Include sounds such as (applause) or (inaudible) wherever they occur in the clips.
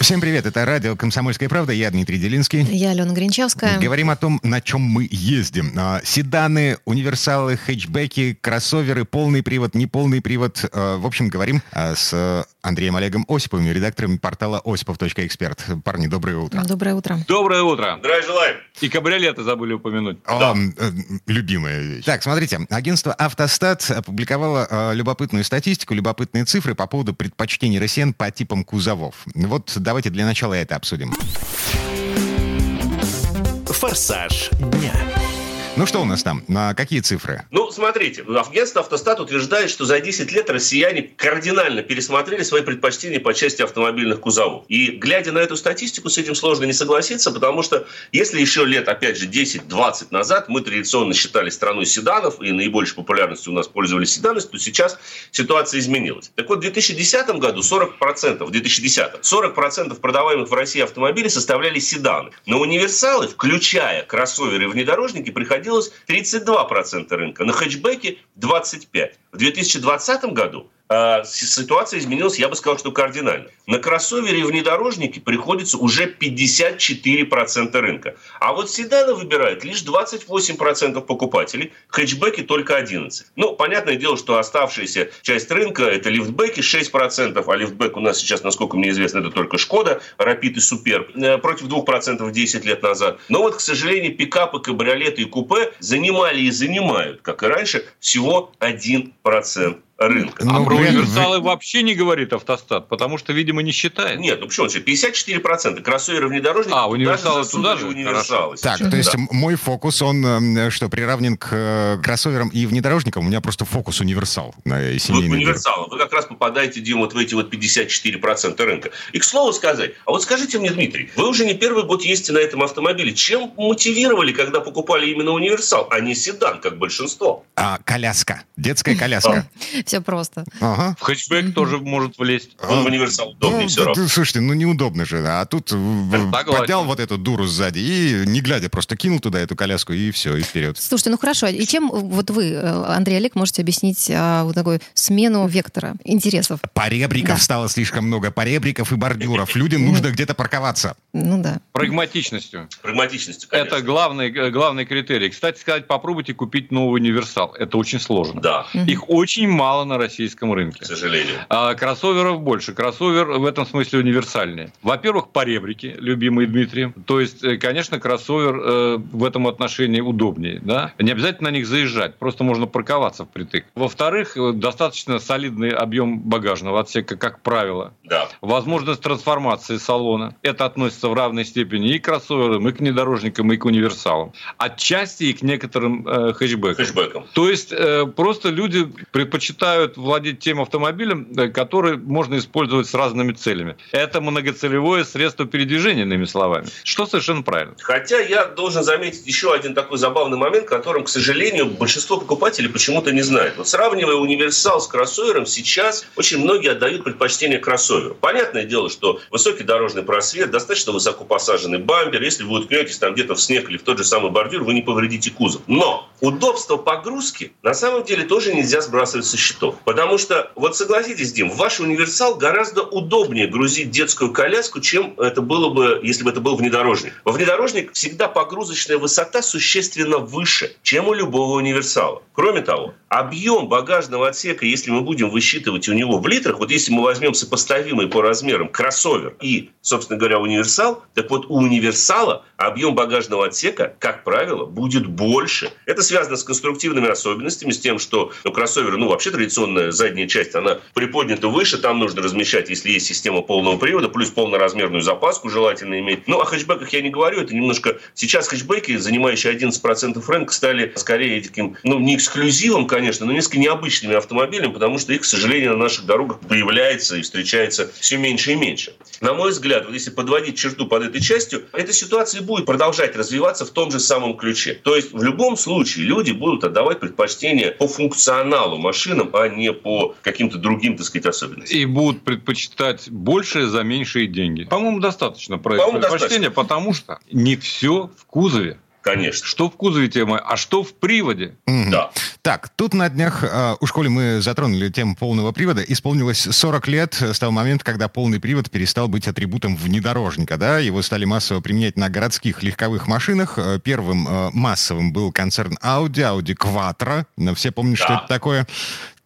Всем привет, это радио «Комсомольская правда», я Дмитрий Делинский. Я Алена Гринчевская. Говорим о том, на чем мы ездим. А, Седаны, универсалы, хэтчбеки, кроссоверы, полный привод, неполный привод. А, В общем, говорим а, с Андреем Олегом Осиповым, редактором портала осипов.эксперт. Парни, доброе утро. Доброе утро. Доброе утро. Здравия желаем. И кабриолеты забыли упомянуть. О, э, любимая вещь. Так, смотрите, агентство «Автостат» опубликовало любопытную статистику, любопытные цифры по поводу предпочтений россиян по типам кузовов. Вот давайте для начала это обсудим. «Форсаж дня». Ну что у нас там? На какие цифры? Ну, смотрите, агентство «Автостат» утверждает, что за 10 лет россияне кардинально пересмотрели свои предпочтения по части автомобильных кузовов. И глядя на эту статистику, с этим сложно не согласиться, потому что если еще лет, опять же, 10-20 назад мы традиционно считали страной седанов, и наибольшей популярностью у нас пользовались седаны, то сейчас ситуация изменилась. Так вот, в 2010 году 40%, в 2010 40% продаваемых в России автомобилей составляли седаны. На универсалы, включая кроссоверы и внедорожники, приходилось 32% рынка, на хэтчбеке 25%. В 2020 году ситуация изменилась, я бы сказал, что кардинально. На кроссовере и внедорожнике приходится уже 54% рынка. А вот седаны выбирают лишь 28% покупателей, хэтчбеки только 11%. Ну, понятное дело, что оставшаяся часть рынка – это лифтбеки 6%, а лифтбек у нас сейчас, насколько мне известно, это только Шкода, Рапид и Супер, э, против 2% 10 лет назад. Но вот, к сожалению, пикапы, кабриолеты и купе занимали и занимают, как и раньше, всего 1% рынка. А Ну, про блин, универсалы вообще не говорит автостат, потому что, видимо, не считает. Нет, ну почему? 54% кроссоверы внедорожники. А, универсалы туда же? Универсалы Так, сейчас, то есть да. мой фокус, он э, что, приравнен к э, кроссоверам и внедорожникам? У меня просто фокус универсал на Вы семейный. мир. универсалы. Вы как раз попадаете, Дима, вот в эти вот 54% рынка. И к слову сказать, а вот скажите мне, Дмитрий, вы уже не первый год ездите на этом автомобиле. Чем мотивировали, когда покупали именно универсал, а не седан, как большинство? А, коляска. Детская коляска. Все просто. Ага. В хэтчбэк тоже может влезть. Он в универсал удобнее Ну, все да, равно. слушайте, ну неудобно же. А тут Согласен. поднял вот эту дуру сзади и, не глядя, просто кинул туда эту коляску и все, и вперед. Слушайте, ну хорошо. И чем вот вы, э, Андрей Олег, можете объяснить а, вот такую смену вектора интересов? Поребриков Да. стало слишком много, поребриков и бордюров. Людям нужно где-то парковаться. Ну да. Прагматичностью. Прагматичностью, конечно. Это главный, э, главный критерий. Кстати сказать, попробуйте купить новый универсал. Это очень сложно. Да, Их очень мало на российском рынке. к сожалению. А кроссоверов больше. Кроссовер в этом смысле универсальный. Во-первых, поребрики, любимые Дмитрием. То есть, э, конечно, кроссовер э, в этом отношении удобнее. Да? Не обязательно на них заезжать, просто можно парковаться впритык. Во-вторых, э, достаточно солидный объем багажного отсека, как правило. Да. Возможность трансформации салона. Это относится в равной степени и к кроссоверам, и к внедорожникам, и к универсалам. Отчасти и к некоторым э, хэтчбекам. Хэшбэком. То есть э, просто люди предпочитают владеть тем автомобилем, э, который можно использовать с разными целями. Это многоцелевое средство передвижения, иными словами. Что совершенно правильно. Хотя я должен заметить еще один такой забавный момент, которым, к сожалению, большинство покупателей почему-то не знает. Вот сравнивая универсал с кроссовером, сейчас очень многие отдают предпочтение кроссоверу. Понятное дело, что высокий дорожный просвет, достаточно высоко посаженный бампер. Если вы уткнетесь там где-то в снег или в тот же самый бордюр, вы не повредите кузов. Но удобство погрузки на самом деле тоже нельзя сбрасывать со счетов. Потому что, вот согласитесь, Дим, в ваш универсал гораздо удобнее грузить детскую коляску, чем это было бы, если бы это был внедорожник. Во внедорожник всегда погрузочная высота существенно выше, чем у любого универсала. Кроме того, объем багажного отсека, если мы будем высчитывать у него в литрах, вот если мы возьмем сопоставимый по размерам кроссовер и, собственно говоря, универсал, так вот у универсала объем багажного отсека, как правило, будет больше. Это связано с конструктивными особенностями, с тем, что ну, кроссоверы, ну, вообще традиционно вентиляционная задняя часть, она приподнята выше, там нужно размещать, если есть система полного привода, плюс полноразмерную запаску желательно иметь. Ну, о хэтчбеках я не говорю, это немножко... Сейчас хэтчбеки, занимающие 11% рынка, стали скорее таким, ну, не эксклюзивом, конечно, но несколько необычными автомобилями, потому что их, к сожалению, на наших дорогах появляется и встречается все меньше и меньше. На мой взгляд, вот если подводить черту под этой частью, эта ситуация будет продолжать развиваться в том же самом ключе. То есть в любом случае люди будут отдавать предпочтение по функционалу машинам, а не по каким-то другим, так сказать, особенностям. И будут предпочитать большее за меньшие деньги. По-моему, достаточно про это предпочтение, достаточно. потому что не все в кузове Конечно. Что в кузове тема, а что в приводе? Mm-hmm. Да. Так, тут на днях, э, у школе мы затронули тему полного привода. Исполнилось 40 лет с того момента, когда полный привод перестал быть атрибутом внедорожника. Да? Его стали массово применять на городских легковых машинах. Э, первым э, массовым был концерн Audi, Audi Quattro. Все помнят, да. что это такое.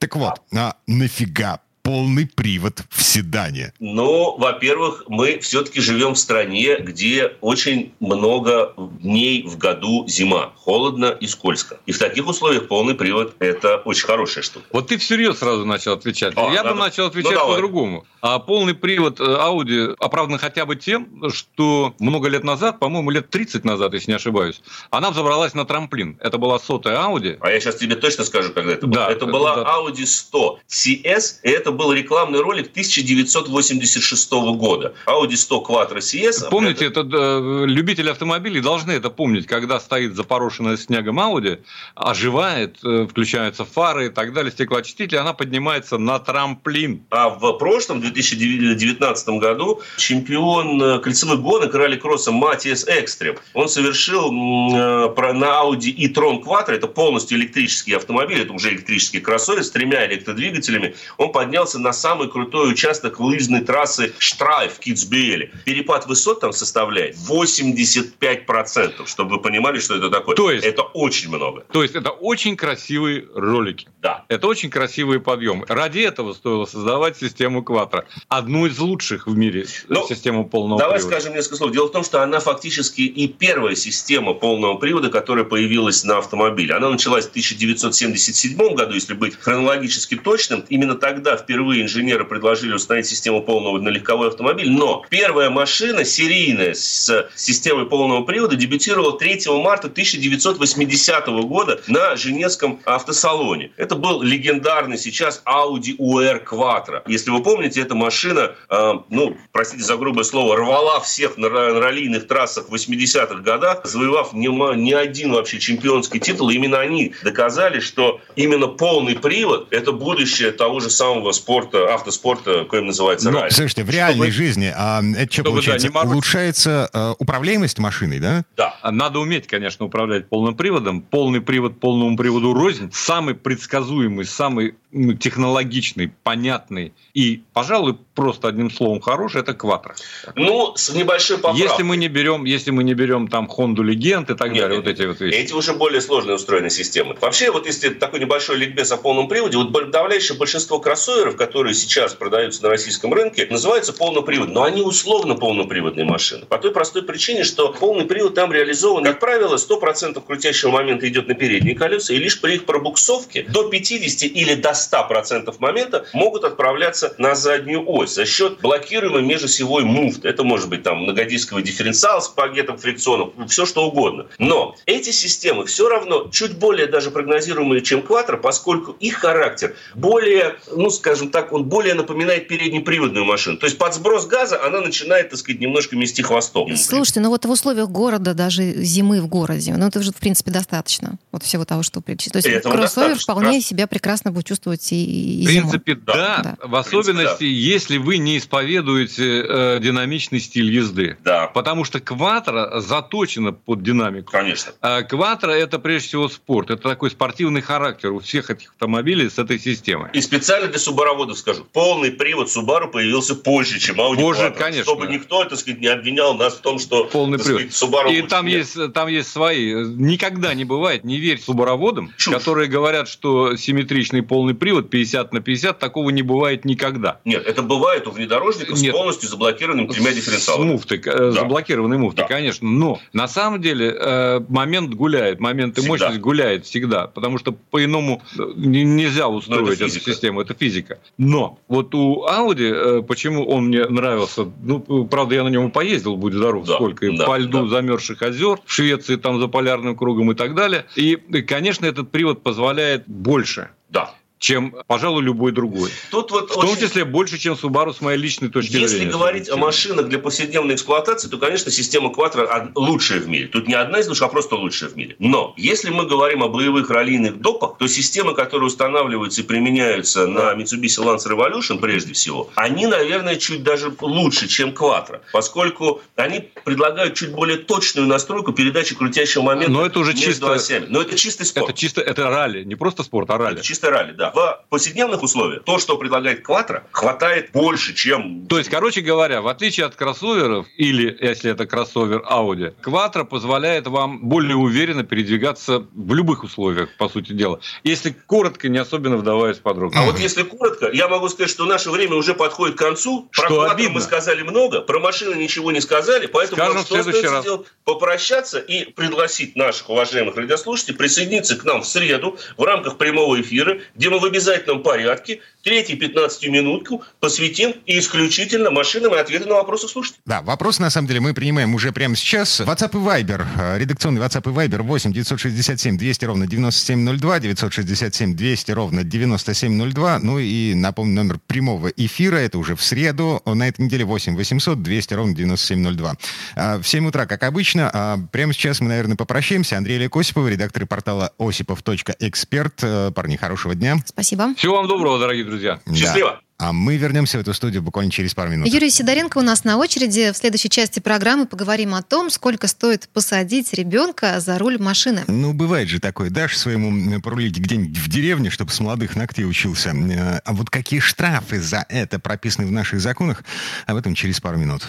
Так вот, а нафига полный привод в седане? Ну, во-первых, мы все-таки живем в стране, где очень много дней в году зима. Холодно и скользко. И в таких условиях полный привод – это очень хорошая штука. Вот ты всерьез сразу начал отвечать. А, Я надо... бы начал отвечать ну, по-другому. А полный привод э, Audi оправдан хотя бы тем, что много лет назад, по-моему, лет 30 назад, если не ошибаюсь, она взобралась на трамплин. Это была сотая Audi. А я сейчас тебе точно скажу, когда это было. Да, это была да. Audi 100 CS, и это был рекламный ролик 1986 года. Audi 100 Quattro CS. Помните, это... это э, любители автомобилей должны это помнить, когда стоит запорошенная снегом Audi, оживает, э, включаются фары и так далее, стеклоочиститель, она поднимается на трамплин. А в прошлом, 2019 году, чемпион э, кольцевых гонок ралли-кросса Матиас Экстрем, он совершил на Audi e-tron Quattro, это полностью электрический автомобиль, это уже электрический кроссовер с тремя электродвигателями, он поднялся поднялся на самый крутой участок лыжной трассы Штрайф в Китсбейле. Перепад высот там составляет 85%, чтобы вы понимали, что это такое. То есть, это очень много. То есть это очень красивые ролики. Да. Это очень красивые подъемы. Ради этого стоило создавать систему Кватро. Одну из лучших в мире ну, систему полного давай привода. Давай скажем несколько слов. Дело в том, что она фактически и первая система полного привода, которая появилась на автомобиле. Она началась в 1977 году, если быть хронологически точным. Именно тогда впервые впервые инженеры предложили установить систему полного на легковой автомобиль, но первая машина серийная с системой полного привода дебютировала 3 марта 1980 года на Женевском автосалоне. Это был легендарный сейчас Audi UR Quattro. Если вы помните, эта машина, э, ну, простите за грубое слово, рвала всех на раллийных трассах в 80-х годах, завоевав не, не один вообще чемпионский титул. Именно они доказали, что именно полный привод – это будущее того же самого спорта спорта, автоспорта, коим называется ну, ралли. Слушайте, в реальной Чтобы... жизни а, это что Чтобы, получается? Да, Улучшается а, управляемость машиной, да? Да. Надо уметь, конечно, управлять полным приводом. Полный привод полному приводу рознь. Самый предсказуемый, самый ну, технологичный, понятный и, пожалуй, просто одним словом хороший, это Кватро. Ну, с небольшой поправкой. Если мы не берем, если мы не берем там Хонду Легенд и так нет, далее, нет, вот эти вот вещи. Эти уже более сложные устроенные системы. Вообще, вот если такой небольшой ликбез о полном приводе, вот подавляющее большинство кроссоверов, которые сейчас продаются на российском рынке, называются полноприводные, но они условно полноприводные машины. По той простой причине, что полный привод там реализован, как правило, 100% крутящего момента идет на передние колеса, и лишь при их пробуксовке до 50 или до 100% момента могут отправляться на заднюю ось за счет блокируемой межосевой муфты. Это может быть там многодисковый дифференциал с пакетом фрикционов, все что угодно. Но эти системы все равно чуть более даже прогнозируемые, чем Quattro, поскольку их характер более, ну скажем так, он более напоминает переднеприводную машину. То есть под сброс газа она начинает, так сказать, немножко мести хвостом. Слушайте, ну вот в условиях города, даже зимы в городе, ну это же, в принципе, достаточно. Вот всего того, что перечислили. То есть кроссовер вполне раз. себя прекрасно будет чувствовать и, и В принципе, зимой. да. да. В особенности, принципе, да. если вы не исповедуете э, динамичный стиль езды. Да. Потому что кватро заточено под динамику. Конечно. А кватро это прежде всего спорт. Это такой спортивный характер у всех этих автомобилей с этой системой. И специально для субароводов скажу. Полный привод Subaru появился позже, чем Audi Позже, Quattro. конечно. Чтобы никто, так сказать, не обвинял нас в том, что полный привод. Сказать, Subaru И там есть, там есть свои. Никогда не бывает, не верь субароводам, Чушь. которые говорят, что симметричный полный привод 50 на 50, такого не бывает никогда. Нет, это бывает бывает у внедорожников Нет. с полностью заблокированным тремя дифференциалами. С муфтой, да. заблокированной муфтой, да. конечно. Но на самом деле э, момент гуляет, момент и мощность гуляет всегда, потому что по-иному э, нельзя устроить эту систему, это физика. Но вот у Audi, почему он мне нравился, ну, правда, я на нем поездил, будь здоров, да, сколько, да, по льду да. замерзших озер, в Швеции там за полярным кругом и так далее. И, конечно, этот привод позволяет больше. Да чем, пожалуй, любой другой. Тут вот в очень... том числе больше, чем Subaru с моей личной точки Если зрения. Если говорить о машинах для повседневной эксплуатации, то, конечно, система Quattro лучшая в мире. Тут не одна из лучших, а просто лучшая в мире. Но если мы говорим о боевых раллийных допах, то системы, которые устанавливаются и применяются на Mitsubishi Lancer Revolution, прежде всего, они, наверное, чуть даже лучше, чем Quattro, поскольку они предлагают чуть более точную настройку передачи крутящего момента Но это уже чисто... осями. Но это чистый спорт. Это чисто это ралли, не просто спорт, а ралли. Это чисто ралли, да в повседневных условиях то, что предлагает Кватро, хватает больше, чем... То есть, короче говоря, в отличие от кроссоверов, или если это кроссовер Audi, Кватро позволяет вам более уверенно передвигаться в любых условиях, по сути дела. Если коротко, не особенно вдаваясь в подробности. А вот если коротко, я могу сказать, что наше время уже подходит к концу. Про что Кватро обидно. мы сказали много, про машины ничего не сказали, поэтому Скажем нам что остается раз. сделать? Попрощаться и пригласить наших уважаемых радиослушателей присоединиться к нам в среду в рамках прямого эфира, где мы в обязательном обязательном порядке третью 15-минутку посвятим исключительно машинам и ответам на вопросы слушателей. Да, вопрос на самом деле мы принимаем уже прямо сейчас. WhatsApp и Viber, э, редакционный WhatsApp и Viber 8 967 200 ровно 9702, 967 200 ровно 9702. Ну и напомню, номер прямого эфира, это уже в среду, на этой неделе 8 800 200 ровно 9702. А, в 7 утра, как обычно, а, прямо сейчас мы, наверное, попрощаемся. Андрей Олег Осипов, редактор портала осипов.эксперт. Э, парни, хорошего дня. Спасибо. Всего вам доброго, дорогие друзья. Счастливо. А мы вернемся в эту студию буквально через пару минут. Юрий Сидоренко у нас на очереди. В следующей части программы поговорим о том, сколько стоит посадить ребенка за руль машины. Ну, бывает же такое. Дашь своему порулить где-нибудь в деревне, чтобы с молодых ногтей учился. Э, а вот какие штрафы за это прописаны в наших законах, об этом через пару минут.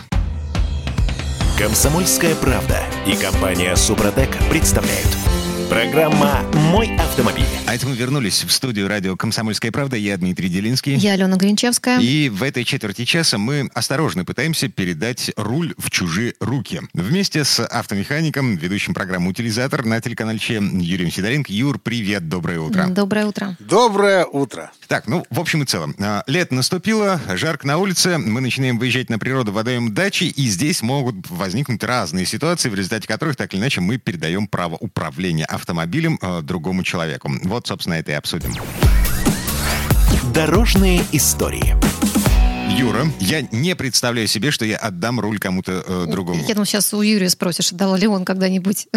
Комсомольская правда и компания Супротек представляют – Программа «Мой автомобиль». А это мы вернулись в студию радио «Комсомольская правда». Я Дмитрий Делинский. Я Алена Гринчевская. И в этой четверти часа мы осторожно пытаемся передать руль в чужие руки. Вместе с автомехаником, ведущим программу «Утилизатор» на телеканале Че Юрием Сидоренко. Юр, привет, доброе утро. Доброе утро. Доброе утро. Так, ну, в общем и целом, а, лето наступило, жарко на улице, мы начинаем выезжать на природу, выдаем дачи, и здесь могут возникнуть разные ситуации, в результате которых, так или иначе, мы передаем право управления автомобилем э, другому человеку. Вот, собственно, это и обсудим. Дорожные истории. Юра, я не представляю себе, что я отдам руль кому-то э, другому. Я думаю, сейчас у Юрия спросишь, отдал ли он когда-нибудь (laughs)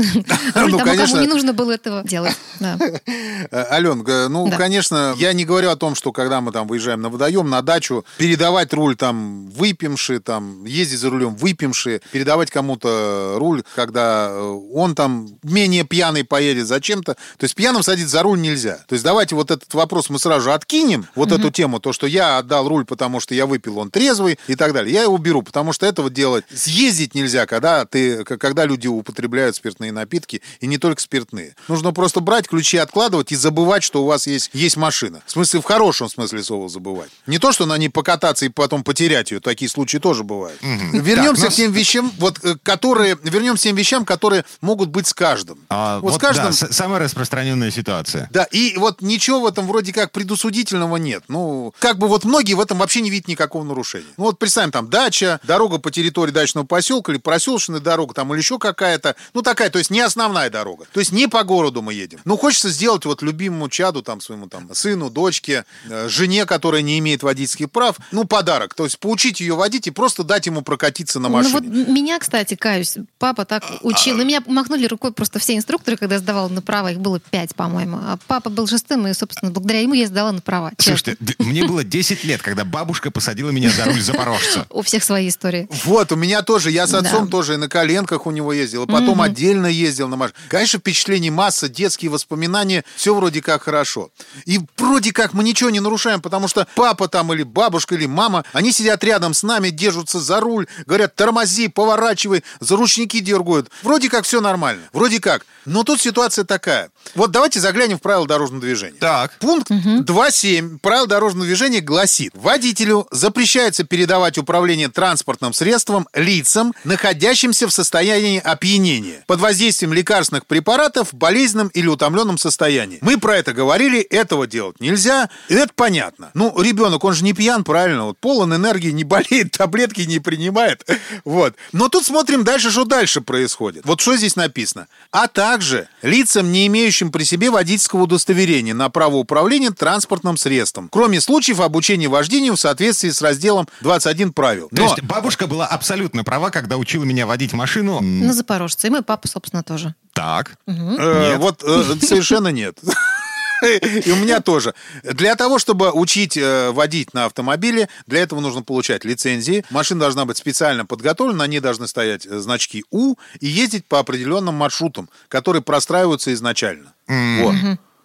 руль ну, тому, кому не нужно было этого делать. Э, Ален, ну, конечно, я не говорю о том, что когда мы там выезжаем на водоем, на дачу, передавать руль там выпивший, там ездить за рулем выпивший, передавать кому-то руль, когда э, он там менее пьяный поедет зачем-то. То есть пьяным садить за руль нельзя. То есть давайте вот этот вопрос мы сразу же откинем, вот эту тему, то, что я отдал руль, потому что я выпил выпил, он трезвый и так далее. Я его беру, потому что этого делать съездить нельзя, когда, ты, когда люди употребляют спиртные напитки, и не только спиртные. Нужно просто брать ключи, откладывать и забывать, что у вас есть, есть машина. В смысле, в хорошем смысле слова забывать. Не то, что на ней покататься и потом потерять ее. Такие случаи тоже бывают. Угу. Вернемся так, к тем вещам, вот, э, которые, вернемся к тем вещам, которые могут быть с каждым. А, вот, вот с каждым... Да, самая распространенная ситуация. Да, и вот ничего в этом вроде как предусудительного нет. Ну, как бы вот многие в этом вообще не видят никакого никакого нарушения. Ну вот представим, там дача, дорога по территории дачного поселка или проселочная дорога там или еще какая-то, ну такая, то есть не основная дорога. То есть не по городу мы едем. Ну хочется сделать вот любимому чаду, там своему там сыну, дочке, э, жене, которая не имеет водительских прав, ну подарок. То есть поучить ее водить и просто дать ему прокатиться на машине. Ну вот меня, кстати, каюсь, папа так учил. И меня махнули рукой просто все инструкторы, когда я сдавала на права, их было пять, по-моему. А папа был шестым, и, собственно, благодаря ему я сдала на права. Слушайте, мне было 10 лет, когда бабушка посадила посадила меня за руль запорожца. У всех свои истории. Вот, у меня тоже. Я с отцом тоже и на коленках у него ездил. Потом отдельно ездил на машине. Конечно, впечатлений масса, детские воспоминания. Все вроде как хорошо. И вроде как мы ничего не нарушаем, потому что папа там или бабушка или мама, они сидят рядом с нами, держатся за руль, говорят, тормози, поворачивай, за ручники дергают. Вроде как все нормально. Вроде как. Но тут ситуация такая. Вот давайте заглянем в правила дорожного движения. Так. Пункт угу. 2.7 правил дорожного движения гласит, водителю за запрещается передавать управление транспортным средством лицам, находящимся в состоянии опьянения, под воздействием лекарственных препаратов в болезненном или утомленном состоянии. Мы про это говорили, этого делать нельзя, и это понятно. Ну, ребенок, он же не пьян, правильно, вот полон энергии, не (laughs) болеет, таблетки не принимает, (laughs) вот. Но тут смотрим дальше, что дальше происходит. Вот что здесь написано. А также лицам, не имеющим при себе водительского удостоверения на право управления транспортным средством, кроме случаев обучения вождению в соответствии с разделом 21 правил. То есть бабушка была абсолютно права, когда учила меня водить машину. На Запорожце. И мой папа, собственно, тоже. Так. Э, Нет. Вот э, совершенно нет. И у меня тоже. Для того, чтобы учить э, водить на автомобиле, для этого нужно получать лицензии. Машина должна быть специально подготовлена, на ней должны стоять значки У и ездить по определенным маршрутам, которые простраиваются изначально. Вот.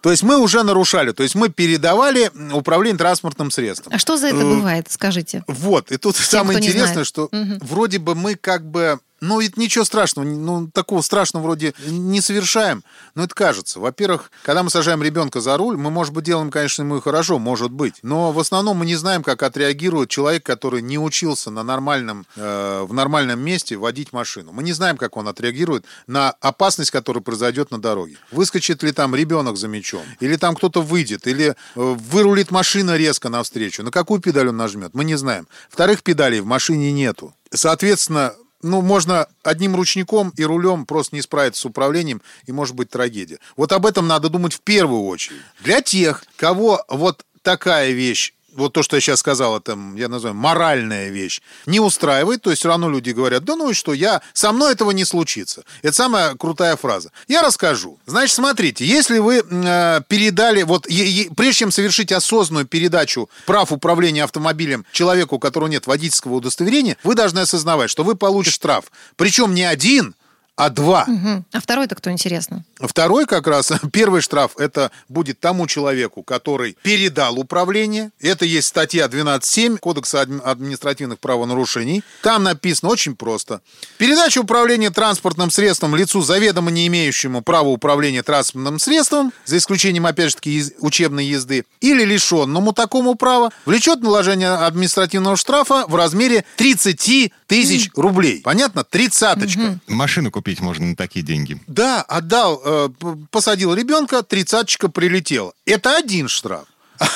То есть мы уже нарушали, то есть мы передавали управление транспортным средством. А что за это Э, бывает, скажите? Вот, и тут самое кто не интересное, что Мгм. вроде бы мы как бы... Ну, это ничего страшного, ну, такого страшного вроде не совершаем, но это кажется. Во-первых, когда мы сажаем ребенка за руль, мы, может быть, делаем, конечно, ему и хорошо, может быть, но в основном мы не знаем, как отреагирует человек, который не учился на нормальном, э, в нормальном месте водить машину. Мы не знаем, как он отреагирует на опасность, которая произойдет на дороге. Выскочит ли там ребенок за мячом, или там кто-то выйдет, или э, вырулит машина резко навстречу. На какую педаль он нажмет, мы не знаем. Вторых педалей в машине нету. Соответственно, ну, можно одним ручником и рулем просто не справиться с управлением, и может быть трагедия. Вот об этом надо думать в первую очередь. Для тех, кого вот такая вещь вот то, что я сейчас сказал, это, я называю, моральная вещь, не устраивает, то есть все равно люди говорят, да ну и что, я, со мной этого не случится. Это самая крутая фраза. Я расскажу. Значит, смотрите, если вы э, передали, вот е- е- прежде чем совершить осознанную передачу прав управления автомобилем человеку, у которого нет водительского удостоверения, вы должны осознавать, что вы получите штраф. Причем не один, а два. Мгм. А второй-то кто, интересно? Второй как раз, (laughs) первый штраф, это будет тому человеку, который передал управление. Это есть статья 12.7 Кодекса адми- административных правонарушений. Там написано очень просто. Передача управления транспортным средством лицу, заведомо не имеющему права управления транспортным средством, за исключением, опять же таки, из- учебной езды, или лишенному такому права, влечет наложение административного штрафа в размере 30 тысяч рублей. Понятно? Тридцаточка. Машину купить можно на такие деньги. Да, отдал, э, посадил ребенка, тридцаточка прилетела. Это один штраф. (laughs)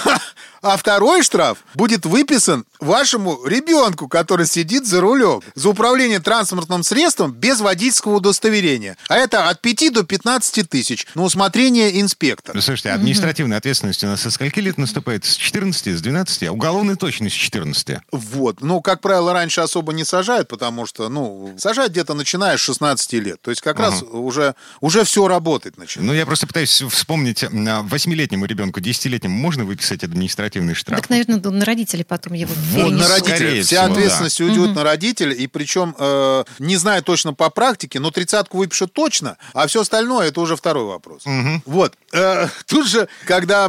А второй штраф будет выписан вашему ребенку, который сидит за рулем, за управление транспортным средством без водительского удостоверения. А это от 5 до 15 тысяч на усмотрение инспектора. Ну, слушайте, административная ответственность у нас со скольки лет наступает? С 14, с 12? А уголовная точно с 14. Вот. Ну, как правило, раньше особо не сажают, потому что, ну, сажают где-то начиная с 16 лет. То есть как раз уже, уже все работать начинает. Ну, я просто пытаюсь вспомнить, а, восьмилетнему ребенку, десятилетнему можно выписать административный штраф? Так, наверное, на родителей потом его Вот, на родителя. Вся всего, ответственность уйдет на родителя, и причем, э, не знаю точно по практике, но тридцатку выпишут точно, а все остальное это уже второй вопрос. Вот. Э, тут же, когда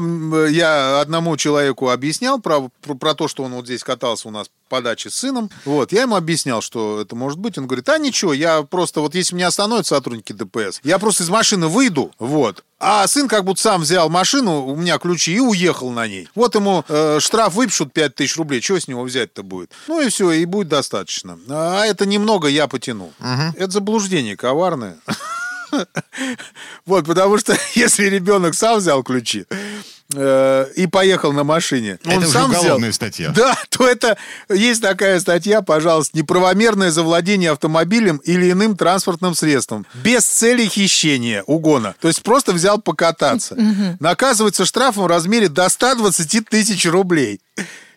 я одному человеку объяснял про, про, про то, что он вот здесь катался у нас по даче с сыном, вот, я ему объяснял, что это может быть. Он говорит, а ничего, я просто, вот если меня остановят сотрудники ДПС, я просто из машины выйду, вот, а сын как будто сам взял машину, у меня ключи, и уехал на ней. Вот ему э, штраф выпишут 5 тысяч рублей, что с него взять-то будет? Ну и все, и будет достаточно. А это немного я потяну. Это заблуждение коварное. (laughs) Вот, потому что (laughs) если ребенок сам взял ключи э, и поехал на машине, он Это уже сам взял, уголовная статья. да, (laughs) то это есть такая статья, пожалуйста, неправомерное завладение автомобилем или иным транспортным средством без цели хищения, угона. То есть просто взял покататься. Наказывается штрафом в размере до 120 тысяч рублей.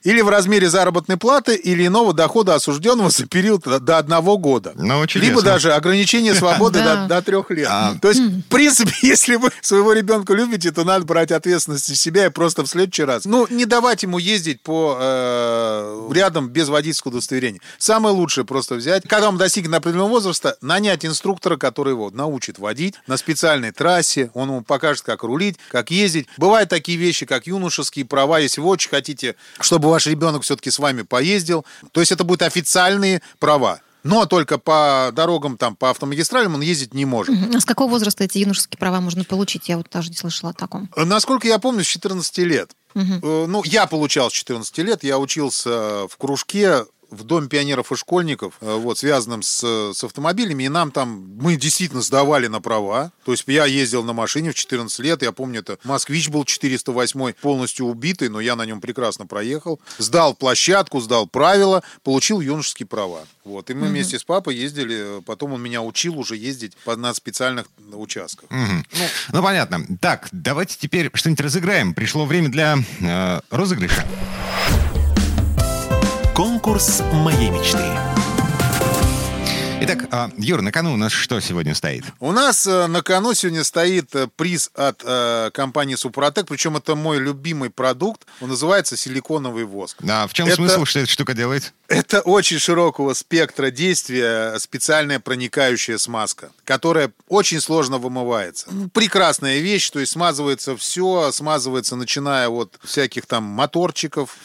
Или в размере заработной платы или иного дохода осужденного за период до одного года. Ну, чудесно. Либо даже ограничение свободы (laughs) до, до трех лет. А. То есть, в принципе, (laughs) если вы своего ребенка любите, то надо брать ответственность на себя и просто в следующий раз. Ну, не давать ему ездить по э, рядом без водительского удостоверения. Самое лучшее просто взять, когда он достигнет определенного возраста, нанять инструктора, который его научит водить на специальной трассе, он ему покажет, как рулить, как ездить. Бывают такие вещи, как юношеские права, если вы очень хотите, чтобы ваш ребенок все-таки с вами поездил. То есть это будут официальные права. Но только по дорогам, там, по автомагистралям он ездить не может. А с какого возраста эти юношеские права можно получить? Я вот даже не слышала о таком. Насколько я помню, с 14 лет. Угу. Ну, я получал с 14 лет, я учился в кружке в Доме пионеров и школьников, э, вот, связанном с, с автомобилями, и нам там, мы действительно сдавали на права. То есть я ездил на машине в 14 лет, я помню, это «Москвич» был 408 полностью убитый, но я на нем прекрасно проехал. Сдал площадку, сдал правила, получил юношеские права. Вот, и мы угу. вместе с папой ездили, потом он меня учил уже ездить на специальных участках. Угу. Ну, ну, понятно. Так, давайте теперь что-нибудь разыграем. Пришло время для э, розыгрыша. Конкурс моей мечты. Итак, а, Юр, на кону у нас что сегодня стоит? У нас э, на кону сегодня стоит э, приз от э, компании Супротек, причем это мой любимый продукт. Он называется силиконовый воск. А в чем это... смысл, что эта штука делает? Это очень широкого спектра действия специальная проникающая смазка, которая очень сложно вымывается. Прекрасная вещь, то есть смазывается все, смазывается начиная от всяких там моторчиков,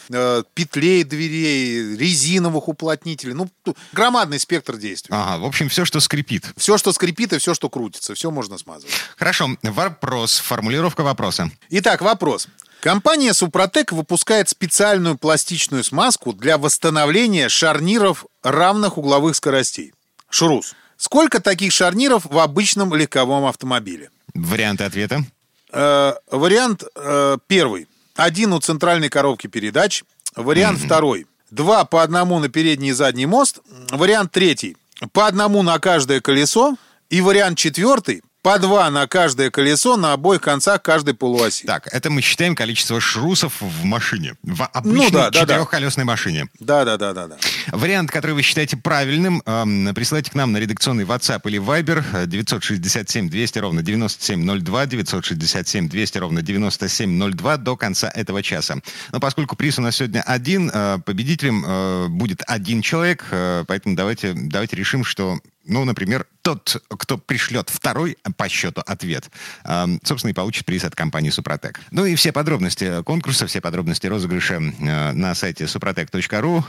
петлей дверей, резиновых уплотнителей. Ну, громадный спектр действий. Ага, в общем, все, что скрипит. Все, что скрипит и все, что крутится, все можно смазывать. Хорошо, вопрос, формулировка вопроса. Итак, вопрос. Компания Супротек выпускает специальную пластичную смазку для восстановления шарниров равных угловых скоростей. Шрус. Сколько таких шарниров в обычном легковом автомобиле? Варианты ответа? Э, вариант э, первый. Один у центральной коробки передач. Вариант mm-hmm. второй. Два по одному на передний и задний мост. Вариант третий. По одному на каждое колесо. И вариант четвертый по два на каждое колесо на обоих концах каждой полуоси. Так, это мы считаем количество шрусов в машине. В обычной ну, да, четырехколесной да, машине. Да, да, да, да, да. Вариант, который вы считаете правильным, э, присылайте к нам на редакционный WhatsApp или Viber 967 200 ровно 9702, 967 200 ровно 9702 до конца этого часа. Но поскольку приз у нас сегодня один, э, победителем э, будет один человек, э, поэтому давайте, давайте решим, что ну, например, тот, кто пришлет второй по счету ответ, э, собственно, и получит приз от компании «Супротек». Ну и все подробности конкурса, все подробности розыгрыша э, на сайте suprotec.ru.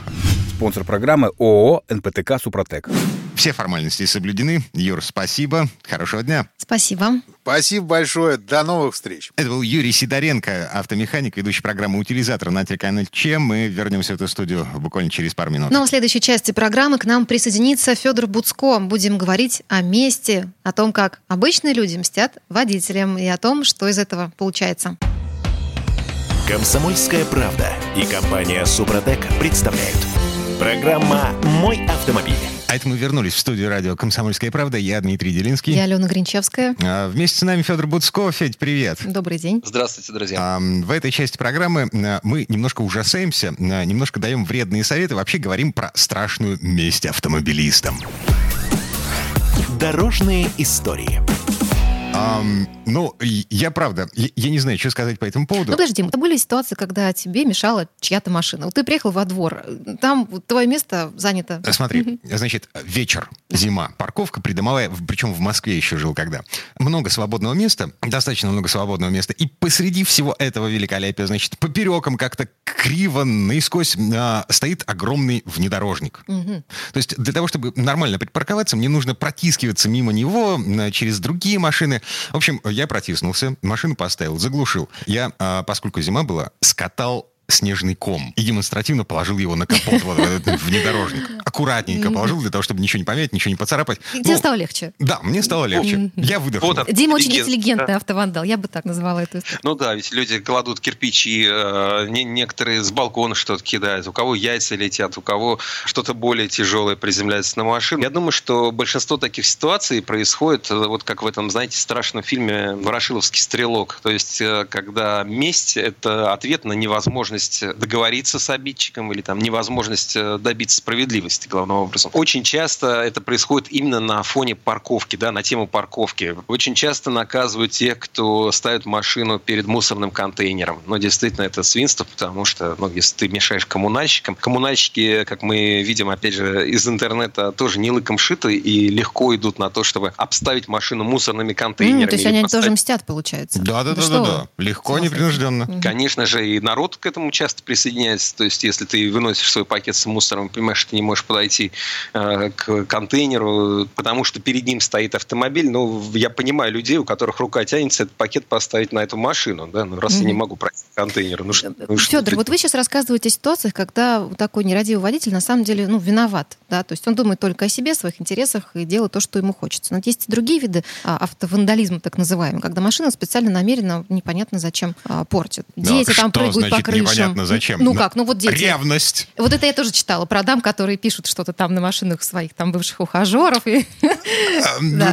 Спонсор программы ООО «НПТК Супротек». Все формальности соблюдены. Юр, спасибо. Хорошего дня. Спасибо. Спасибо большое. До новых встреч. Это был Юрий Сидоренко, автомеханик, ведущий программы «Утилизатор» на телеканале ЧЕМ. Мы вернемся в эту студию буквально через пару минут. Ну а в следующей части программы к нам присоединится Федор Буцко. Будем говорить о месте, о том, как обычные люди мстят водителям и о том, что из этого получается. Комсомольская правда и компания «Супротек» представляют. Программа «Мой автомобиль». А это мы вернулись в студию радио «Комсомольская правда». Я Дмитрий Делинский. Я Алена Гринчевская. А, вместе с нами Федор Буцко. Федь, привет. Добрый день. Здравствуйте, друзья. А, в этой части программы а, мы немножко ужасаемся, а, немножко даем вредные советы, вообще говорим про страшную месть автомобилистам. Дорожные истории. Um, ну, я правда, я, я не знаю, что сказать по этому поводу. Ну, подожди, это были ситуации, когда тебе мешала чья-то машина. Вот ты приехал во двор, там твое место занято. Смотри, значит, вечер, зима, парковка придомовая, причем в Москве еще жил когда. Много свободного места, достаточно много свободного места. И посреди всего этого великолепия, значит, попереком как-то криво, наискось а, стоит огромный внедорожник. Угу. То есть для того, чтобы нормально припарковаться, мне нужно протискиваться мимо него, через другие машины. В общем, я протиснулся, машину поставил, заглушил. Я, а, поскольку зима была, скатал снежный ком и демонстративно положил его на капот вот, этот внедорожник. Аккуратненько положил для того, чтобы ничего не помять, ничего не поцарапать. Тебе ну, стало легче? Да, мне стало легче. Я выдохнул. Вот Дима очень интеллигентный да. автовандал, я бы так называла эту историю. Ну да, ведь люди кладут кирпичи, э, некоторые с балкона что-то кидают, у кого яйца летят, у кого что-то более тяжелое приземляется на машину. Я думаю, что большинство таких ситуаций происходит, э, вот как в этом, знаете, страшном фильме «Ворошиловский стрелок». То есть, э, когда месть – это ответ на невозможность невозможность договориться с обидчиком или там невозможность э, добиться справедливости главным образом. Очень часто это происходит именно на фоне парковки, да, на тему парковки. Очень часто наказывают тех, кто ставит машину перед мусорным контейнером. Но действительно это свинство, потому что, ну, если ты мешаешь коммунальщикам, коммунальщики, как мы видим, опять же, из интернета тоже не лыком шиты и легко идут на то, чтобы обставить машину мусорными контейнерами. Mm, то есть они поставить... тоже мстят, получается. Да, да, да, да, да. Легко, непринужденно. Конечно же, и народ к этому этому часто присоединяется. То есть, если ты выносишь свой пакет с мусором, понимаешь, что ты не можешь подойти э, к контейнеру, потому что перед ним стоит автомобиль. Ну, я понимаю людей, у которых рука тянется этот пакет поставить на эту машину, да, ну, раз mm-hmm. я не могу пройти контейнер. Ну, что, ну, Федор, что вот вы сейчас рассказываете о ситуациях, когда такой нерадивый водитель на самом деле ну, виноват. Да? То есть он думает только о себе, своих интересах и делает то, что ему хочется. Но есть и другие виды а, автовандализма, так называемый, когда машина специально намеренно непонятно зачем а, портит. Дети да, там что прыгают значит по крышам. Непонятно зачем? Ну как, ну вот дети. Ревность. Вот это я тоже читала про дам, которые пишут что-то там на машинах своих там бывших ухажеров. И... А, (laughs) ну,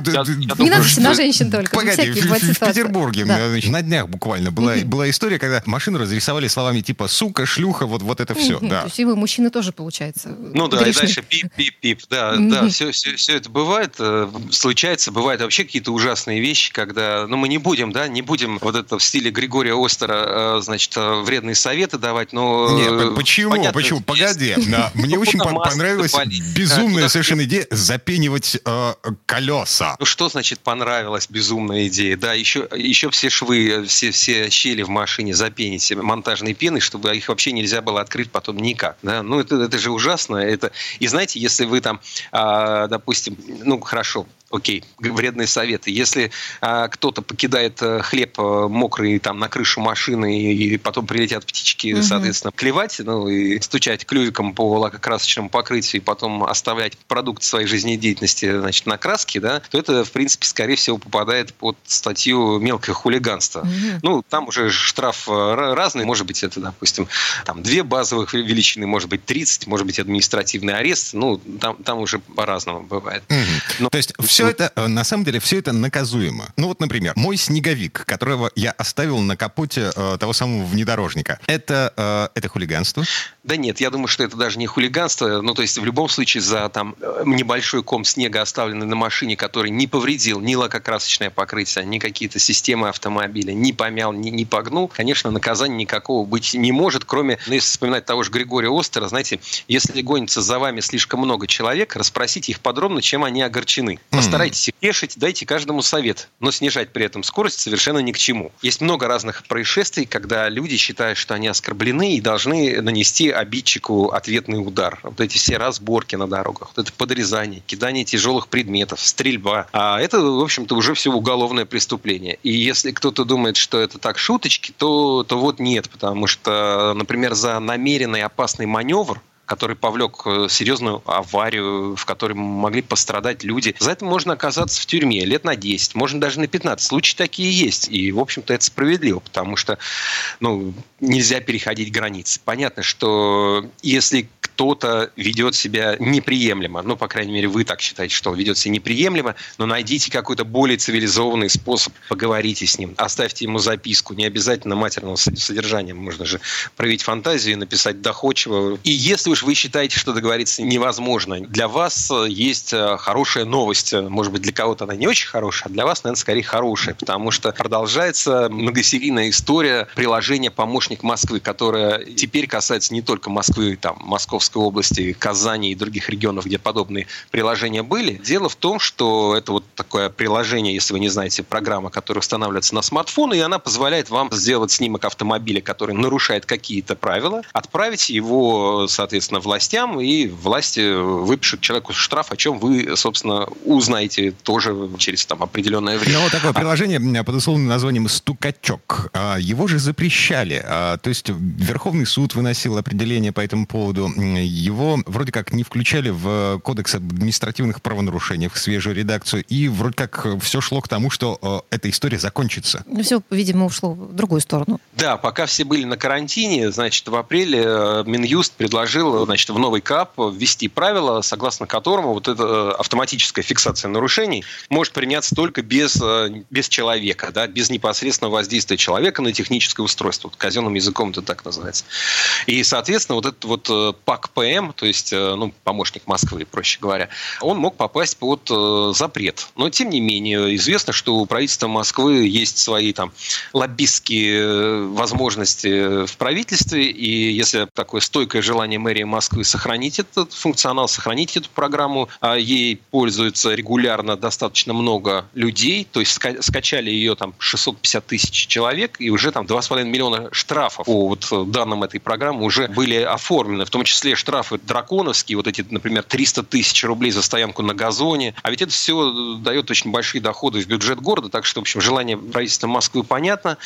Не надо на женщин только. Погоди, в Петербурге на днях буквально была история, когда машину разрисовали словами типа «сука», «шлюха», вот вот это все. То есть и вы, мужчины, тоже, получается, Ну да, и дальше пип-пип-пип. Да, да, все, все, все это бывает, э, случается, бывают вообще какие-то ужасные вещи, когда, ну мы не будем, да, не будем вот это в стиле Григория Остера, э, значит, э, вредные советы давать, но... Нет, почему, понятно, почему, погоди, (laughs) мне очень понравилась безумная совершенно идея запенивать колеса. Ну что значит понравилась безумная идея? Да, еще, еще все швы, все, все щели в машине запенить монтажной пеной, чтобы их вообще нельзя было открыть потом никак. Да? Ну, это, это же ужасно. Это... И знаете, если вы там, а, допустим, ну, хорошо, окей, вредные советы. Если а, кто-то покидает а, хлеб а, мокрый там на крышу машины и, и потом прилетят птички, угу. соответственно, клевать, ну и стучать клювиком по лакокрасочному покрытию и потом оставлять продукт своей жизнедеятельности, значит, на краске, да, то это, в принципе, скорее всего, попадает под статью мелкое хулиганство. Угу. Ну, там уже штраф разный, может быть, это, допустим, там две базовых величины, может быть, 30, может быть, административный арест, ну, там, там уже по-разному бывает. Угу. Но, То есть все это, э, на самом деле, все это наказуемо. Ну вот, например, мой снеговик, которого я оставил на капоте э, того самого внедорожника, это, э, это хулиганство? Да нет, я думаю, что это даже не хулиганство. Ну, то есть, в любом случае, за там э, небольшой ком снега, оставленный на машине, который не повредил ни лакокрасочное покрытие, ни какие-то системы автомобиля, не помял, не, не погнул, конечно, наказания никакого быть не может, кроме, ну, если вспоминать того же Григория Остера, знаете, если гонится за вами слишком много человек, расспросите их подробно, чем они огорчены. Постарайтесь их тешить, дайте каждому совет, но снижать при этом скорость совершенно ни к чему. Есть много разных происшествий, когда люди считают, что они оскорблены и должны нанести обидчику ответный удар. Вот эти все разборки на дорогах, вот это подрезание, кидание тяжелых предметов, стрельба. А это, в общем-то, уже все уголовное преступление. И если кто-то думает, что это так шуточки, то, то вот нет, потому что, например, за намеренный опасный маневр который повлек э, серьезную аварию, в которой могли пострадать люди. За это можно оказаться в тюрьме лет на 10, можно даже на 15. Случаи такие есть. И, в общем-то, это справедливо, потому что ну, нельзя переходить границы. Понятно, что если кто-то ведет себя неприемлемо. Ну, по крайней мере, вы так считаете, что он ведет себя неприемлемо, но найдите какой-то более цивилизованный способ, поговорите с ним, оставьте ему записку, не обязательно матерного содержания, можно же проявить фантазию и написать доходчиво. И если уж вы считаете, что договориться невозможно, для вас есть э, хорошая новость, может быть, для кого-то она не очень хорошая, а для вас, наверное, скорее хорошая, потому что продолжается многосерийная история приложения «Помощник Москвы», которая теперь касается не только Москвы, там, Московской Московской области, Казани и других регионов, где подобные приложения были. Дело в том, что это вот такое приложение, если вы не знаете, программа, которая устанавливается на смартфон, и она позволяет вам сделать снимок автомобиля, который нарушает какие-то правила, отправить его, соответственно, властям, и власти выпишут человеку штраф, о чем вы, собственно, узнаете тоже через там определенное время. Ну, вот такое приложение под условным названием «Стукачок». А, его же запрещали. А, то есть Верховный суд выносил определение по этому поводу его вроде как не включали в кодекс административных правонарушений, в свежую редакцию, и вроде как все шло к тому, что э, эта история закончится. Ну, все, видимо, ушло в другую сторону. Да, пока все были на карантине, значит, в апреле э, Минюст предложил, значит, в новый КАП ввести правила, согласно которому вот эта э, автоматическая фиксация нарушений может приняться только без, без человека, да, без непосредственного воздействия человека на техническое устройство. Вот казенным языком это так называется. И, соответственно, вот этот вот пак МАК-ПМ, то есть ну, помощник Москвы, проще говоря, он мог попасть под запрет. Но, тем не менее, известно, что у правительства Москвы есть свои там лоббистские возможности в правительстве, и если такое стойкое желание мэрии Москвы сохранить этот функционал, сохранить эту программу, а ей пользуется регулярно достаточно много людей, то есть скачали ее там 650 тысяч человек, и уже там 2,5 миллиона штрафов по вот данным этой программы уже были оформлены, в том числе штрафы драконовские, вот эти, например, 300 тысяч рублей за стоянку на газоне, а ведь это все дает очень большие доходы в бюджет города, так что, в общем, желание правительства Москвы понятно.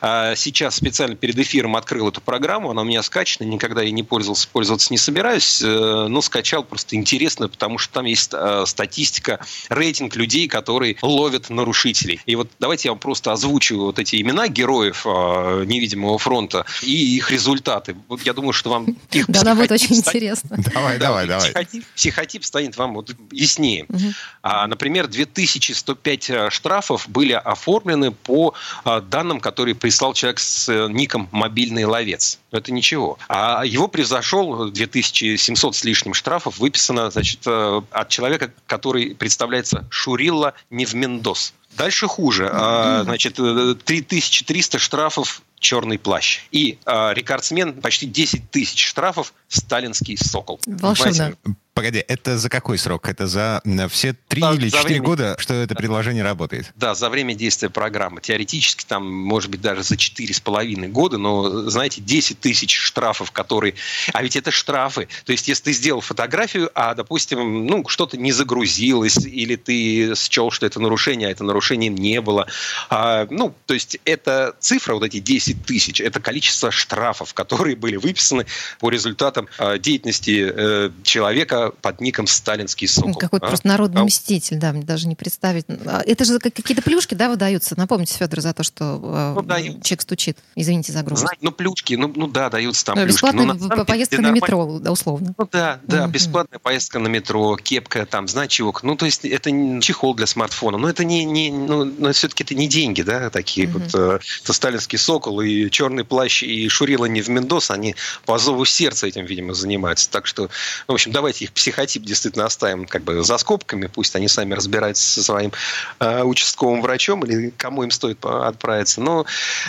А сейчас специально перед эфиром открыл эту программу, она у меня скачана, никогда ей не пользовался, пользоваться не собираюсь, э, но скачал просто интересно, потому что там есть э, статистика, рейтинг людей, которые ловят нарушителей. И вот давайте я вам просто озвучу вот эти имена героев э, невидимого фронта и их результаты. Вот я думаю, что вам их Да, будет очень (laughs) интересно. Давай, давай, давай. Психотип станет вам вот яснее. А, например, 2105 штрафов были оформлены по данным, которые прислал человек с ником «Мобильный ловец». Это ничего. А его превзошел 2700 с лишним штрафов, выписано значит, э, от человека, который представляется Шурилла Невмендос. Дальше хуже. А, значит, 3300 э, штрафов черный плащ. И э, рекордсмен почти 10 тысяч штрафов сталинский сокол. Волшебно. Погоди, это за какой срок? Это за все три да, или четыре года, что это предложение работает? Да, за время действия программы. Теоретически там, может быть, даже за четыре с половиной года, но, знаете, 10 тысяч штрафов, которые... А ведь это штрафы. То есть, если ты сделал фотографию, а, допустим, ну, что-то не загрузилось, или ты счел, что это нарушение, а это нарушение не было. А, ну, то есть, это цифра, вот эти 10 тысяч, это количество штрафов, которые были выписаны по результатам а, деятельности э, человека, под ником «Сталинский сокол». Какой-то а? просто народный а... мститель, да, мне даже не представить. А, это же какие-то плюшки, да, выдаются? Напомните, Федор, за то, что э, ну, да, человек стучит. Извините за грубость. Знаете, ну, плюшки, ну, ну да, даются там ну, плюшки. Бесплатная но, поездка на метро, да, условно. Ну да, да, mm-hmm. бесплатная поездка на метро, кепка, там, значок. Ну, то есть это чехол для смартфона. Но это не, не ну, но все-таки это не деньги, да, такие mm-hmm. вот. Э, это «Сталинский сокол» и «Черный плащ» и «Шурила не в Мендос», они по зову сердца этим, видимо, занимаются. Так что, в общем, давайте их психотип действительно оставим как бы за скобками, пусть они сами разбираются со своим э, участковым врачом или кому им стоит отправиться. Но,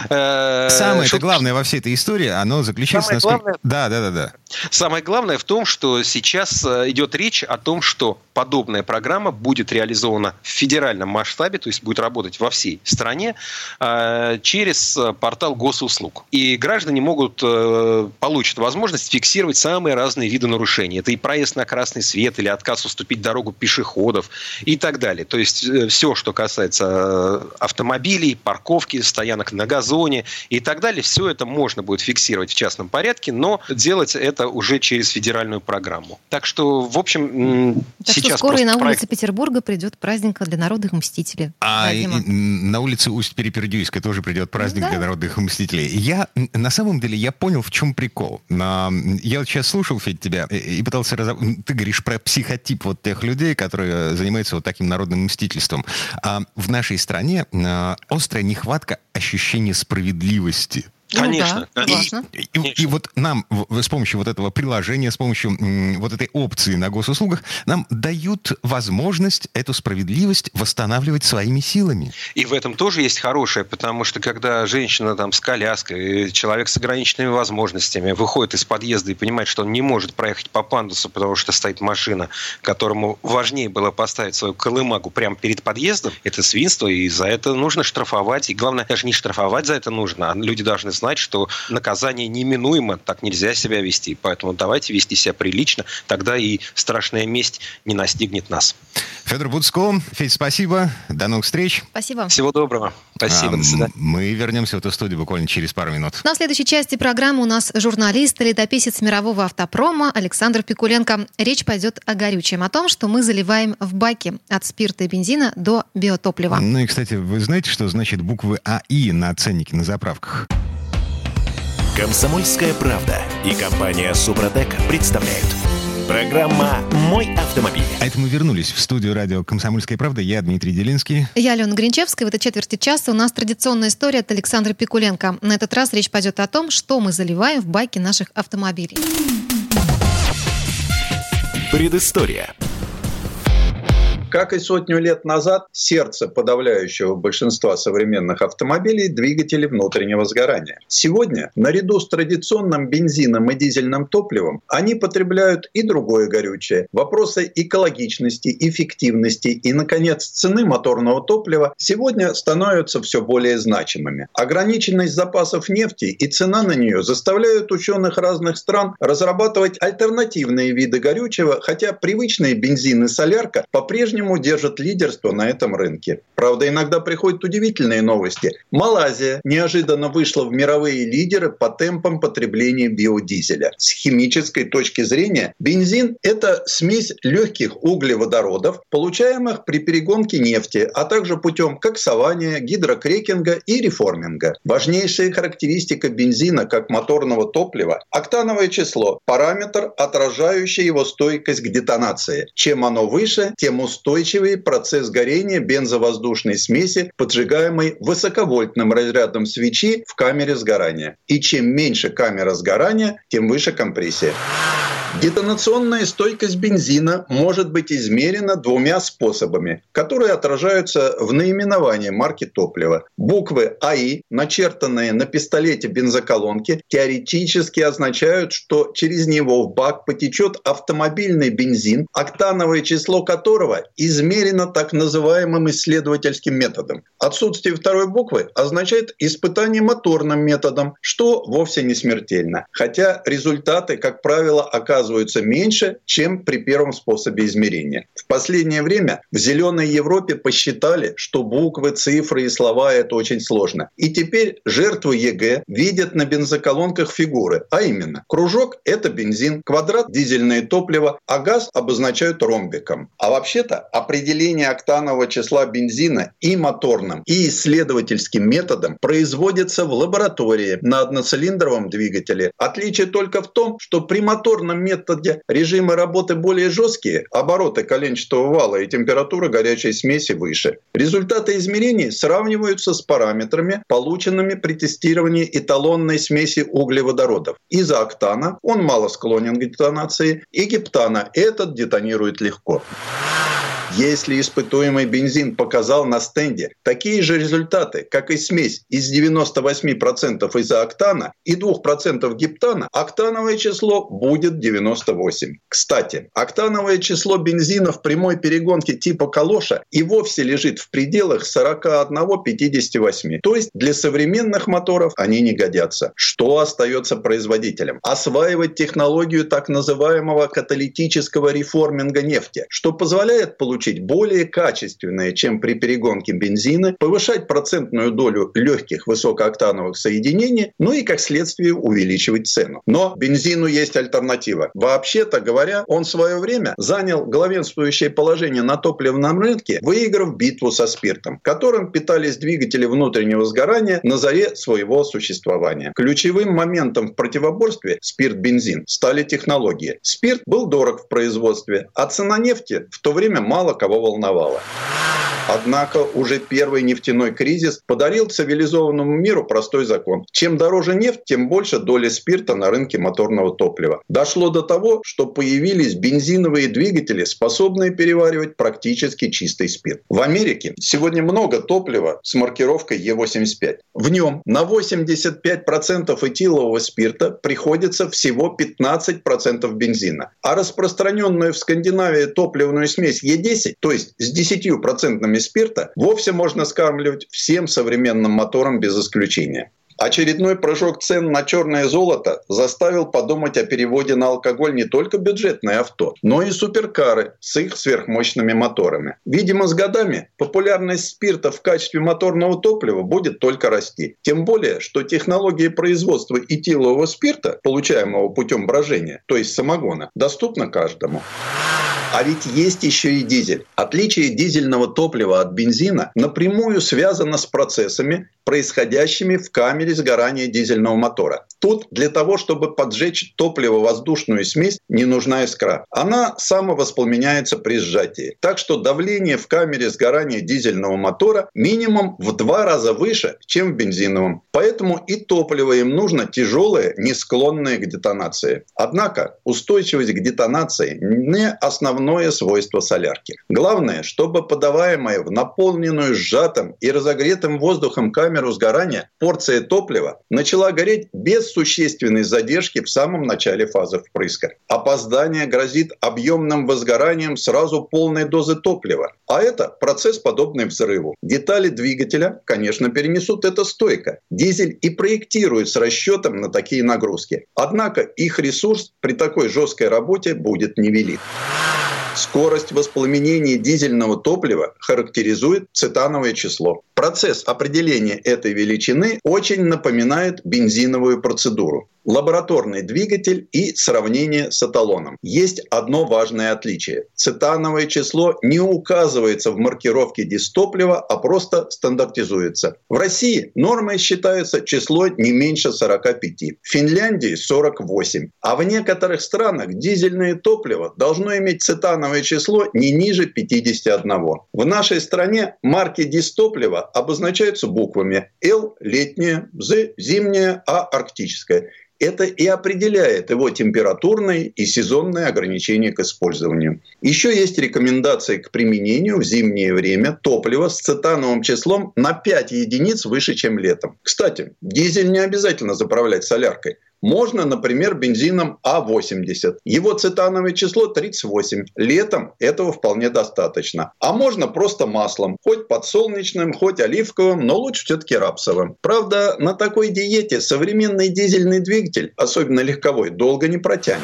э, Самое что... главное во всей этой истории, оно заключается... Самое насколько... главное... Да, да, да, да. Самое главное в том, что сейчас э, идет речь о том, что подобная программа будет реализована в федеральном масштабе, то есть будет работать во всей стране э, через портал госуслуг. И граждане могут, э, получат возможность фиксировать самые разные виды нарушений. Это и проезд на красный свет, или отказ уступить дорогу пешеходов и так далее. То есть все, что касается автомобилей, парковки, стоянок на газоне и так далее, все это можно будет фиксировать в частном порядке, но делать это уже через федеральную программу. Так что, в общем, так сейчас... Скоро и на проект... улице Петербурга придет праздник для народных мстителей. А и, на улице Усть-Перепердюйской тоже придет праздник да. для народных мстителей. Я, на самом деле, я понял, в чем прикол. Я вот сейчас слушал, Федь, тебя и пытался... Раз... Ты говоришь про психотип вот тех людей, которые занимаются вот таким народным мстительством. А в нашей стране а, острая нехватка ощущения справедливости. Конечно. Ну, да, важно. И, и, и вот нам с помощью вот этого приложения, с помощью вот этой опции на госуслугах, нам дают возможность эту справедливость восстанавливать своими силами. И в этом тоже есть хорошее, потому что когда женщина там с коляской, человек с ограниченными возможностями выходит из подъезда и понимает, что он не может проехать по пандусу, потому что стоит машина, которому важнее было поставить свою колымагу прямо перед подъездом, это свинство, и за это нужно штрафовать. И главное, даже не штрафовать за это нужно, а люди должны знать, что наказание неминуемо, так нельзя себя вести. Поэтому давайте вести себя прилично, тогда и страшная месть не настигнет нас. Федор Буцко, Федь, спасибо. До новых встреч. Спасибо. Всего доброго. Спасибо. А, до свидания. Мы вернемся в эту студию буквально через пару минут. На следующей части программы у нас журналист, летописец мирового автопрома Александр Пикуленко. Речь пойдет о горючем, о том, что мы заливаем в баки от спирта и бензина до биотоплива. Ну и, кстати, вы знаете, что значит буквы АИ на ценнике на заправках? Комсомольская правда и компания Супротек представляют. Программа «Мой автомобиль». А это мы вернулись в студию радио «Комсомольская правда». Я Дмитрий Делинский. Я Алена Гринчевская. В этой четверти часа у нас традиционная история от Александра Пикуленко. На этот раз речь пойдет о том, что мы заливаем в баки наших автомобилей. Предыстория. Как и сотню лет назад, сердце подавляющего большинства современных автомобилей – двигатели внутреннего сгорания. Сегодня, наряду с традиционным бензином и дизельным топливом, они потребляют и другое горючее. Вопросы экологичности, эффективности и, наконец, цены моторного топлива сегодня становятся все более значимыми. Ограниченность запасов нефти и цена на нее заставляют ученых разных стран разрабатывать альтернативные виды горючего, хотя привычные бензин и солярка по-прежнему по-прежнему держит лидерство на этом рынке. Правда, иногда приходят удивительные новости. Малайзия неожиданно вышла в мировые лидеры по темпам потребления биодизеля. С химической точки зрения бензин – это смесь легких углеводородов, получаемых при перегонке нефти, а также путем коксования, гидрокрекинга и реформинга. Важнейшая характеристика бензина как моторного топлива – октановое число, параметр, отражающий его стойкость к детонации. Чем оно выше, тем устойчивее процесс горения бензовоздушного воздушной смеси, поджигаемой высоковольтным разрядом свечи в камере сгорания. И чем меньше камера сгорания, тем выше компрессия. Детонационная стойкость бензина может быть измерена двумя способами, которые отражаются в наименовании марки топлива. Буквы АИ, начертанные на пистолете бензоколонки, теоретически означают, что через него в бак потечет автомобильный бензин, октановое число которого измерено так называемым исследовательским методом. Отсутствие второй буквы означает испытание моторным методом, что вовсе не смертельно. Хотя результаты, как правило, оказываются оказываются меньше, чем при первом способе измерения. В последнее время в зеленой Европе посчитали, что буквы, цифры и слова – это очень сложно. И теперь жертвы ЕГЭ видят на бензоколонках фигуры, а именно кружок – это бензин, квадрат – дизельное топливо, а газ обозначают ромбиком. А вообще-то определение октанового числа бензина и моторным, и исследовательским методом производится в лаборатории на одноцилиндровом двигателе. Отличие только в том, что при моторном методе режимы работы более жесткие, обороты коленчатого вала и температура горячей смеси выше. Результаты измерений сравниваются с параметрами, полученными при тестировании эталонной смеси углеводородов. Изооктана, он мало склонен к детонации, и гептана, этот детонирует легко. Если испытуемый бензин показал на стенде такие же результаты, как и смесь из 98% изооктана и 2% гептана, октановое число будет 98. Кстати, октановое число бензина в прямой перегонке типа калоша и вовсе лежит в пределах 41-58. То есть для современных моторов они не годятся. Что остается производителям? Осваивать технологию так называемого каталитического реформинга нефти, что позволяет получить получить более качественные, чем при перегонке бензина, повышать процентную долю легких высокооктановых соединений, ну и как следствие увеличивать цену. Но бензину есть альтернатива. Вообще-то говоря, он в свое время занял главенствующее положение на топливном рынке, выиграв битву со спиртом, которым питались двигатели внутреннего сгорания на заре своего существования. Ключевым моментом в противоборстве спирт-бензин стали технологии. Спирт был дорог в производстве, а цена нефти в то время мало кого волновало. Однако уже первый нефтяной кризис подарил цивилизованному миру простой закон. Чем дороже нефть, тем больше доля спирта на рынке моторного топлива. Дошло до того, что появились бензиновые двигатели, способные переваривать практически чистый спирт. В Америке сегодня много топлива с маркировкой Е85. В нем на 85% этилового спирта приходится всего 15% бензина. А распространенную в Скандинавии топливную смесь Е10 то есть с 10% спирта, вовсе можно скармливать всем современным моторам без исключения. Очередной прыжок цен на черное золото заставил подумать о переводе на алкоголь не только бюджетное авто, но и суперкары с их сверхмощными моторами. Видимо, с годами популярность спирта в качестве моторного топлива будет только расти. Тем более, что технология производства этилового спирта, получаемого путем брожения, то есть самогона, доступна каждому. А ведь есть еще и дизель. Отличие дизельного топлива от бензина напрямую связано с процессами, происходящими в камере сгорания дизельного мотора. Тут для того, чтобы поджечь топливо-воздушную смесь, не нужна искра. Она самовоспламеняется при сжатии. Так что давление в камере сгорания дизельного мотора минимум в два раза выше, чем в бензиновом. Поэтому и топливо им нужно тяжелое, не склонное к детонации. Однако устойчивость к детонации не основное свойство солярки. Главное, чтобы подаваемая в наполненную сжатым и разогретым воздухом камеру сгорания порция топлива начала гореть без существенной задержки в самом начале фазы впрыска. Опоздание грозит объемным возгоранием сразу полной дозы топлива. А это процесс, подобный взрыву. Детали двигателя, конечно, перенесут это стойко. Дизель и проектирует с расчетом на такие нагрузки. Однако их ресурс при такой жесткой работе будет невелик. Скорость воспламенения дизельного топлива характеризует цетановое число. Процесс определения этой величины очень напоминает бензиновую процедуру лабораторный двигатель и сравнение с эталоном. Есть одно важное отличие. Цетановое число не указывается в маркировке дистоплива, а просто стандартизуется. В России нормой считается число не меньше 45, в Финляндии 48, а в некоторых странах дизельное топливо должно иметь цетановое число не ниже 51. В нашей стране марки дистоплива обозначаются буквами L – летнее, Z – зимнее, А – арктическое это и определяет его температурные и сезонные ограничения к использованию. Еще есть рекомендации к применению в зимнее время топлива с цетановым числом на 5 единиц выше, чем летом. Кстати, дизель не обязательно заправлять соляркой. Можно, например, бензином А80. Его цетановое число 38. Летом этого вполне достаточно. А можно просто маслом. Хоть подсолнечным, хоть оливковым, но лучше все-таки рапсовым. Правда, на такой диете современный дизельный двигатель, особенно легковой, долго не протянет.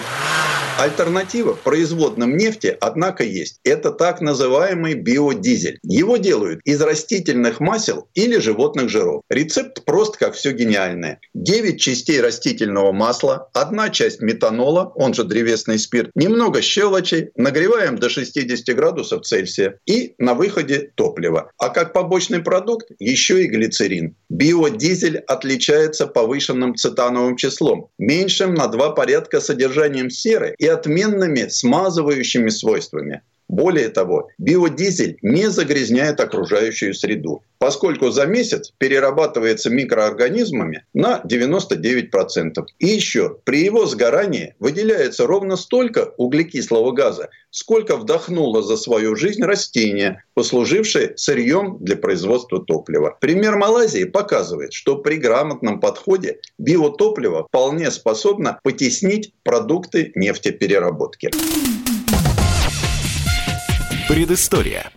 Альтернатива производным нефти, однако, есть. Это так называемый биодизель. Его делают из растительных масел или животных жиров. Рецепт прост, как все гениальное. 9 частей растительного масла, одна часть метанола, он же древесный спирт, немного щелочей, нагреваем до 60 градусов Цельсия и на выходе топливо. А как побочный продукт еще и глицерин. Биодизель отличается повышенным цетановым числом, меньшим на два порядка содержанием серы отменными смазывающими свойствами. Более того, биодизель не загрязняет окружающую среду, поскольку за месяц перерабатывается микроорганизмами на 99%. И еще, при его сгорании выделяется ровно столько углекислого газа, сколько вдохнуло за свою жизнь растение, послужившее сырьем для производства топлива. Пример Малайзии показывает, что при грамотном подходе биотопливо вполне способно потеснить продукты нефтепереработки. Предыстория.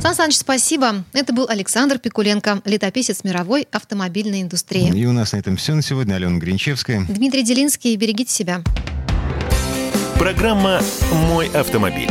Сан Саныч, спасибо. Это был Александр Пикуленко, летописец мировой автомобильной индустрии. И у нас на этом все на сегодня. Алена Гринчевская. Дмитрий Делинский. Берегите себя. Программа «Мой автомобиль».